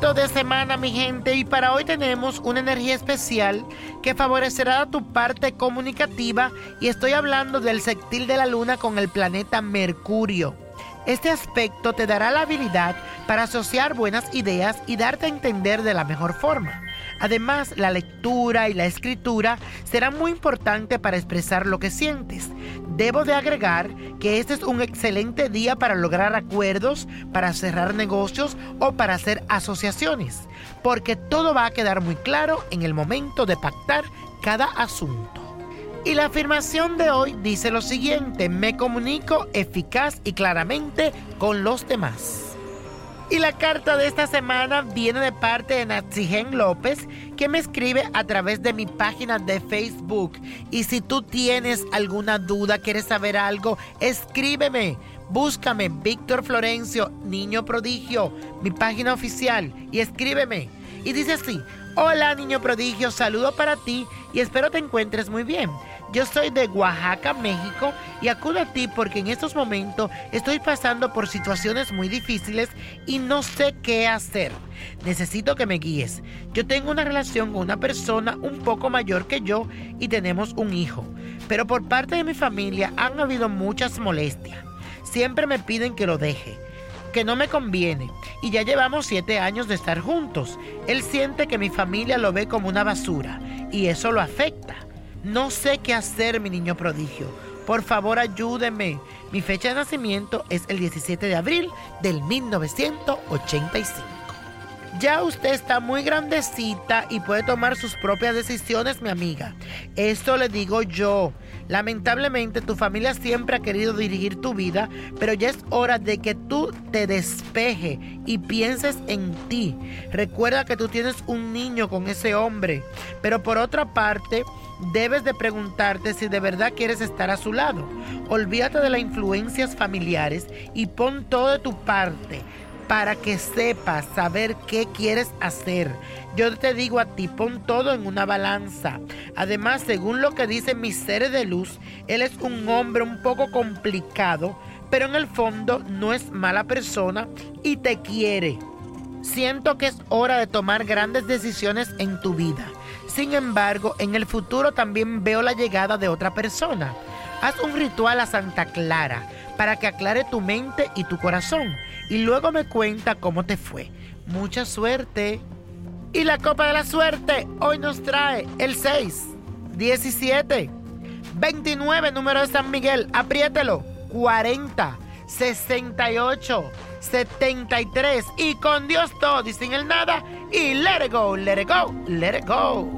De semana, mi gente, y para hoy tenemos una energía especial que favorecerá tu parte comunicativa y estoy hablando del sextil de la luna con el planeta Mercurio. Este aspecto te dará la habilidad para asociar buenas ideas y darte a entender de la mejor forma. Además, la lectura y la escritura serán muy importantes para expresar lo que sientes. Debo de agregar que este es un excelente día para lograr acuerdos, para cerrar negocios o para hacer asociaciones, porque todo va a quedar muy claro en el momento de pactar cada asunto. Y la afirmación de hoy dice lo siguiente, me comunico eficaz y claramente con los demás. Y la carta de esta semana viene de parte de Natsigen López, que me escribe a través de mi página de Facebook. Y si tú tienes alguna duda, quieres saber algo, escríbeme. Búscame Víctor Florencio, Niño Prodigio, mi página oficial, y escríbeme. Y dice así, hola Niño Prodigio, saludo para ti y espero te encuentres muy bien. Yo soy de Oaxaca, México, y acudo a ti porque en estos momentos estoy pasando por situaciones muy difíciles y no sé qué hacer. Necesito que me guíes. Yo tengo una relación con una persona un poco mayor que yo y tenemos un hijo, pero por parte de mi familia han habido muchas molestias. Siempre me piden que lo deje que no me conviene y ya llevamos siete años de estar juntos. Él siente que mi familia lo ve como una basura y eso lo afecta. No sé qué hacer, mi niño prodigio. Por favor, ayúdeme. Mi fecha de nacimiento es el 17 de abril del 1985. Ya usted está muy grandecita y puede tomar sus propias decisiones, mi amiga. Esto le digo yo. Lamentablemente tu familia siempre ha querido dirigir tu vida, pero ya es hora de que tú te despeje y pienses en ti. Recuerda que tú tienes un niño con ese hombre, pero por otra parte, debes de preguntarte si de verdad quieres estar a su lado. Olvídate de las influencias familiares y pon todo de tu parte para que sepas saber qué quieres hacer. Yo te digo a ti, pon todo en una balanza. Además, según lo que dicen mis seres de luz, él es un hombre un poco complicado, pero en el fondo no es mala persona y te quiere. Siento que es hora de tomar grandes decisiones en tu vida. Sin embargo, en el futuro también veo la llegada de otra persona. Haz un ritual a Santa Clara para que aclare tu mente y tu corazón y luego me cuenta cómo te fue. Mucha suerte. Y la copa de la suerte hoy nos trae el 6, 17, 29 número de San Miguel, apriételo, 40, 68, 73 y con Dios todo y sin el nada y let it go, let it go, let it go.